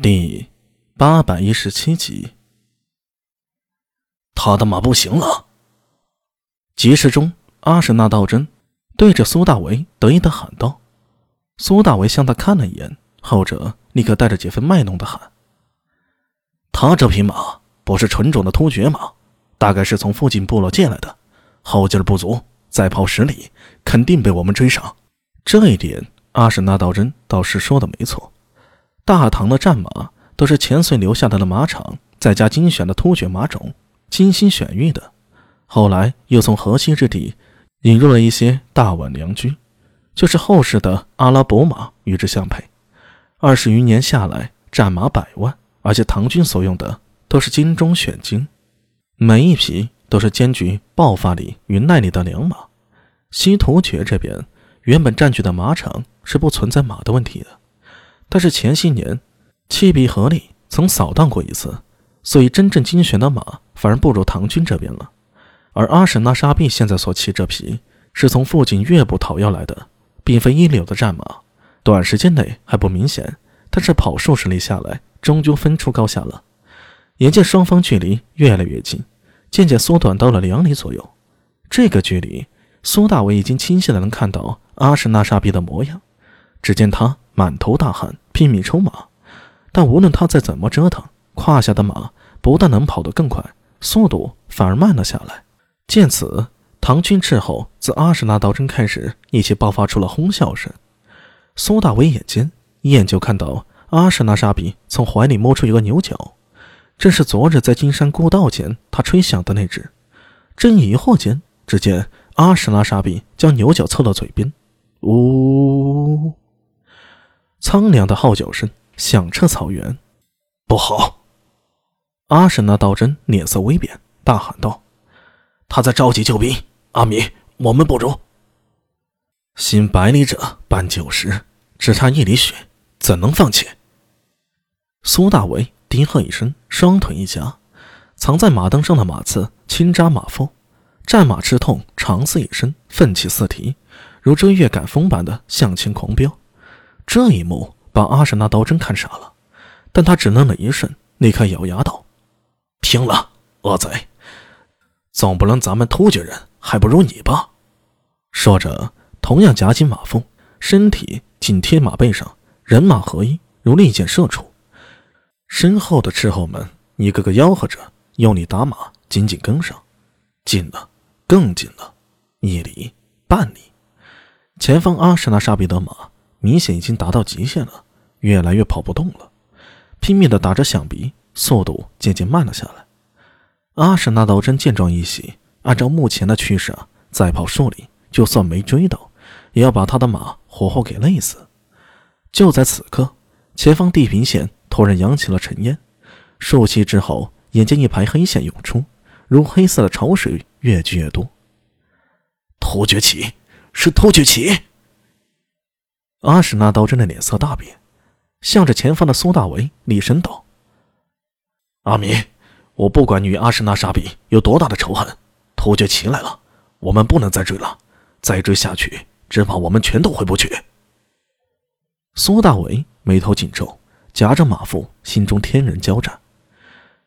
第八百一十七集，他的马不行了。集市中，阿什纳道真对着苏大为得意的喊道：“苏大为向他看了一眼，后者立刻带着几分卖弄的喊：‘他这匹马不是纯种的突厥马，大概是从附近部落借来的，后劲不足，再跑十里肯定被我们追上。’这一点，阿什纳道真倒是说的没错。”大唐的战马都是前隋留下来的马场再加精选的突厥马种，精心选育的。后来又从河西之地引入了一些大宛良驹，就是后世的阿拉伯马与之相配。二十余年下来，战马百万，而且唐军所用的都是精中选精，每一匹都是兼具爆发力与耐力的良马。西突厥这边原本占据的马场是不存在马的问题的。但是前些年，七比合里曾扫荡过一次，所以真正精选的马反而不如唐军这边了。而阿什纳沙毕现在所骑这匹，是从附近越部讨要来的，并非一流的战马。短时间内还不明显，但是跑数十里下来，终究分出高下了。眼见双方距离越来越近，渐渐缩短到了两里左右。这个距离，苏大伟已经清晰的能看到阿什纳沙毕的模样。只见他。满头大汗，拼命抽马，但无论他再怎么折腾，胯下的马不但能跑得更快，速度反而慢了下来。见此，唐军斥候自阿什纳道真开始一起爆发出了哄笑声。苏大伟眼尖，一眼就看到阿什纳沙比从怀里摸出一个牛角，正是昨日在金山古道前他吹响的那只。正疑惑间，只见阿什纳沙比将牛角凑到嘴边，呜。苍凉的号角声响彻草原，不好！阿什纳道真脸色微变，大喊道：“他在召集救兵！阿米，我们不如行百里者半九十，只差一里血，怎能放弃？”苏大为低喝一声，双腿一夹，藏在马灯上的马刺轻扎马腹，战马吃痛，长嘶一声，奋起四蹄，如追月赶风般的向前狂飙。这一幕把阿什纳刀真看傻了，但他只愣了一瞬，立刻咬牙道：“拼了，恶贼！总不能咱们突厥人还不如你吧？”说着，同样夹紧马腹，身体紧贴马背上，人马合一，如利箭射出。身后的斥候们一个个吆喝着，用力打马，紧紧跟上。近了，更近了，一里半里，前方阿什纳沙比的马。明显已经达到极限了，越来越跑不动了，拼命的打着响鼻，速度渐渐慢了下来。阿什纳道真见状一喜，按照目前的趋势啊，再跑数里，就算没追到，也要把他的马活活给累死。就在此刻，前方地平线突然扬起了尘烟，数息之后，眼见一排黑线涌出，如黑色的潮水，越聚越多。突厥旗，是突厥旗！阿史那道真的脸色大变，向着前方的苏大为厉声道：“阿米，我不管你与阿史那沙比有多大的仇恨，突厥骑来了，我们不能再追了，再追下去，只怕我们全都回不去。”苏大为眉头紧皱，夹着马腹，心中天人交战。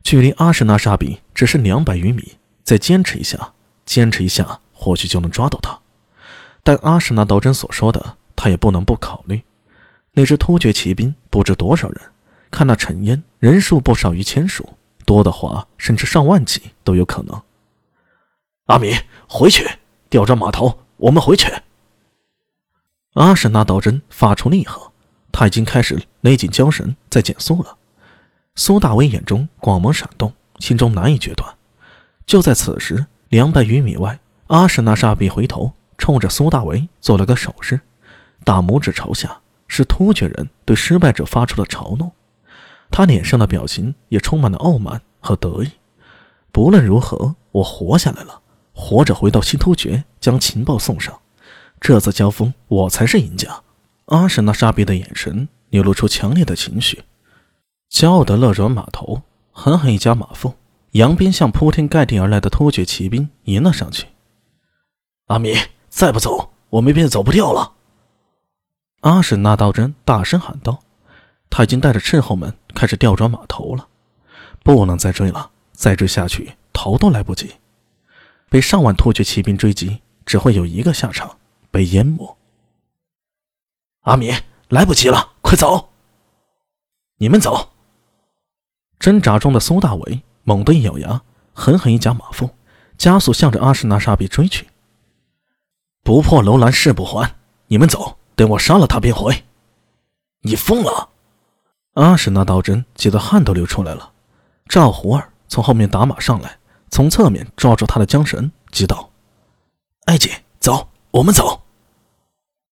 距离阿史那沙比只是两百余米，再坚持一下，坚持一下，或许就能抓到他。但阿史那道真所说的。他也不能不考虑，那支突厥骑兵不知多少人，看那尘烟，人数不少于千数，多的话甚至上万骑都有可能。阿米，回去，调转马头，我们回去。阿什纳道真发出厉喝，他已经开始勒紧缰绳，在减速了。苏大威眼中光芒闪动，心中难以决断。就在此时，两百余米外，阿什纳沙比回头，冲着苏大为做了个手势。大拇指朝下，是突厥人对失败者发出的嘲弄。他脸上的表情也充满了傲慢和得意。不论如何，我活下来了，活着回到西突厥，将情报送上。这次交锋，我才是赢家。阿什纳沙比的眼神流露出强烈的情绪，骄傲的勒转马头，狠狠一夹马腹，扬鞭向铺天盖地而来的突厥骑兵迎了上去。阿米，再不走，我们便走不掉了。阿史那道真大声喊道：“他已经带着斥候们开始调转马头了。不能再追了，再追下去逃都来不及。被上万突厥骑兵追击，只会有一个下场：被淹没。阿米，来不及了，快走！你们走！挣扎中的苏大伟猛地一咬牙，狠狠一夹马腹，加速向着阿什纳沙比追去。不破楼兰誓不还！你们走，等我杀了他便回。你疯了！阿史那道真急得汗都流出来了。赵胡儿从后面打马上来，从侧面抓住他的缰绳，急道：“爱姐，走，我们走。”